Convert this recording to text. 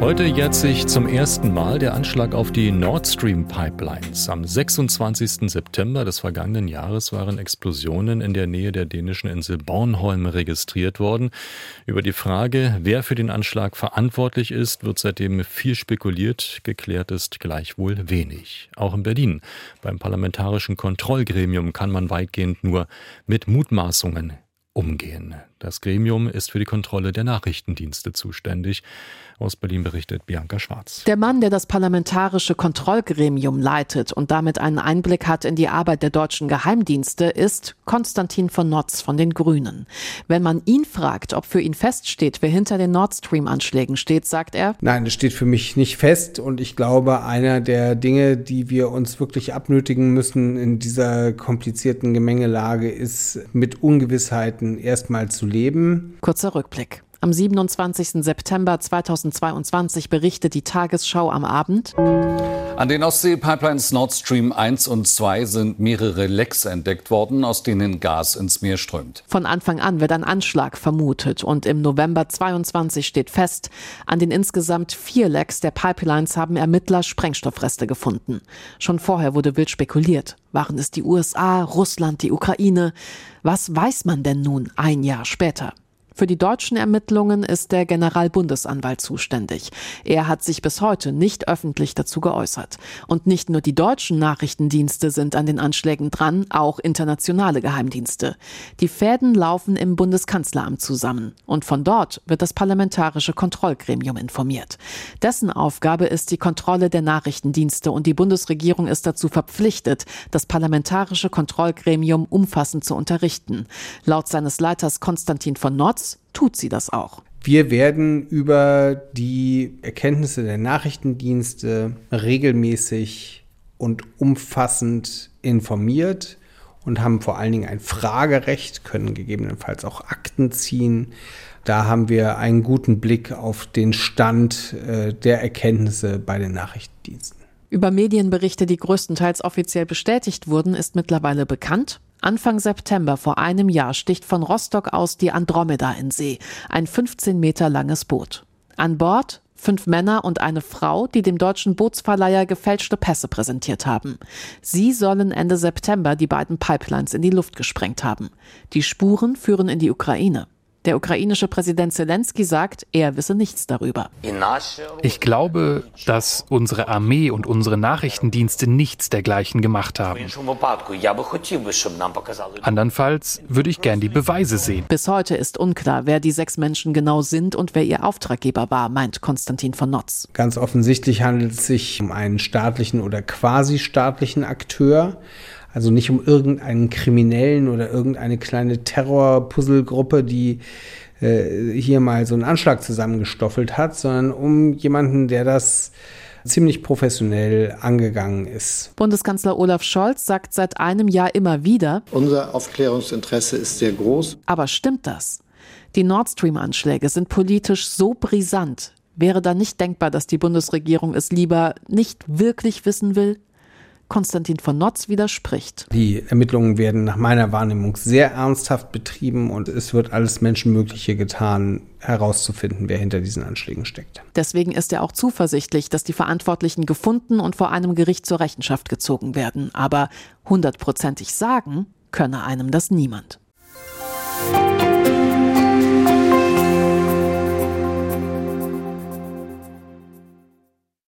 Heute jährt sich zum ersten Mal der Anschlag auf die Nord Stream Pipelines. Am 26. September des vergangenen Jahres waren Explosionen in der Nähe der dänischen Insel Bornholm registriert worden. Über die Frage, wer für den Anschlag verantwortlich ist, wird seitdem viel spekuliert. Geklärt ist gleichwohl wenig. Auch in Berlin. Beim parlamentarischen Kontrollgremium kann man weitgehend nur mit Mutmaßungen umgehen. Das Gremium ist für die Kontrolle der Nachrichtendienste zuständig. Aus Berlin berichtet Bianca Schwarz. Der Mann, der das parlamentarische Kontrollgremium leitet und damit einen Einblick hat in die Arbeit der deutschen Geheimdienste, ist Konstantin von Notz von den Grünen. Wenn man ihn fragt, ob für ihn feststeht, wer hinter den Nord Stream-Anschlägen steht, sagt er, Nein, es steht für mich nicht fest und ich glaube, einer der Dinge, die wir uns wirklich abnötigen müssen in dieser komplizierten Gemengelage, ist mit Ungewissheiten erstmal zu leben. Kurzer Rückblick. Am 27. September 2022 berichtet die Tagesschau am Abend. An den Ostsee-Pipelines Nord Stream 1 und 2 sind mehrere Lecks entdeckt worden, aus denen Gas ins Meer strömt. Von Anfang an wird ein Anschlag vermutet und im November 22 steht fest, an den insgesamt vier Lecks der Pipelines haben Ermittler Sprengstoffreste gefunden. Schon vorher wurde wild spekuliert. Waren es die USA, Russland, die Ukraine? Was weiß man denn nun ein Jahr später? Für die deutschen Ermittlungen ist der Generalbundesanwalt zuständig. Er hat sich bis heute nicht öffentlich dazu geäußert. Und nicht nur die deutschen Nachrichtendienste sind an den Anschlägen dran, auch internationale Geheimdienste. Die Fäden laufen im Bundeskanzleramt zusammen. Und von dort wird das parlamentarische Kontrollgremium informiert. Dessen Aufgabe ist die Kontrolle der Nachrichtendienste und die Bundesregierung ist dazu verpflichtet, das parlamentarische Kontrollgremium umfassend zu unterrichten. Laut seines Leiters Konstantin von Notz tut sie das auch. Wir werden über die Erkenntnisse der Nachrichtendienste regelmäßig und umfassend informiert und haben vor allen Dingen ein Fragerecht, können gegebenenfalls auch Akten ziehen. Da haben wir einen guten Blick auf den Stand äh, der Erkenntnisse bei den Nachrichtendiensten. Über Medienberichte, die größtenteils offiziell bestätigt wurden, ist mittlerweile bekannt. Anfang September vor einem Jahr sticht von Rostock aus die Andromeda in See, ein 15 Meter langes Boot. An Bord fünf Männer und eine Frau, die dem deutschen Bootsverleiher gefälschte Pässe präsentiert haben. Sie sollen Ende September die beiden Pipelines in die Luft gesprengt haben. Die Spuren führen in die Ukraine. Der ukrainische Präsident Zelensky sagt, er wisse nichts darüber. Ich glaube, dass unsere Armee und unsere Nachrichtendienste nichts dergleichen gemacht haben. Andernfalls würde ich gern die Beweise sehen. Bis heute ist unklar, wer die sechs Menschen genau sind und wer ihr Auftraggeber war, meint Konstantin von Notz. Ganz offensichtlich handelt es sich um einen staatlichen oder quasi staatlichen Akteur. Also nicht um irgendeinen Kriminellen oder irgendeine kleine Terror-Puzzle-Gruppe, die äh, hier mal so einen Anschlag zusammengestoffelt hat, sondern um jemanden, der das ziemlich professionell angegangen ist. Bundeskanzler Olaf Scholz sagt seit einem Jahr immer wieder, unser Aufklärungsinteresse ist sehr groß. Aber stimmt das? Die Nord Stream-Anschläge sind politisch so brisant. Wäre da nicht denkbar, dass die Bundesregierung es lieber nicht wirklich wissen will? Konstantin von Notz widerspricht. Die Ermittlungen werden nach meiner Wahrnehmung sehr ernsthaft betrieben und es wird alles Menschenmögliche getan, herauszufinden, wer hinter diesen Anschlägen steckt. Deswegen ist er auch zuversichtlich, dass die Verantwortlichen gefunden und vor einem Gericht zur Rechenschaft gezogen werden. Aber hundertprozentig sagen könne einem das niemand.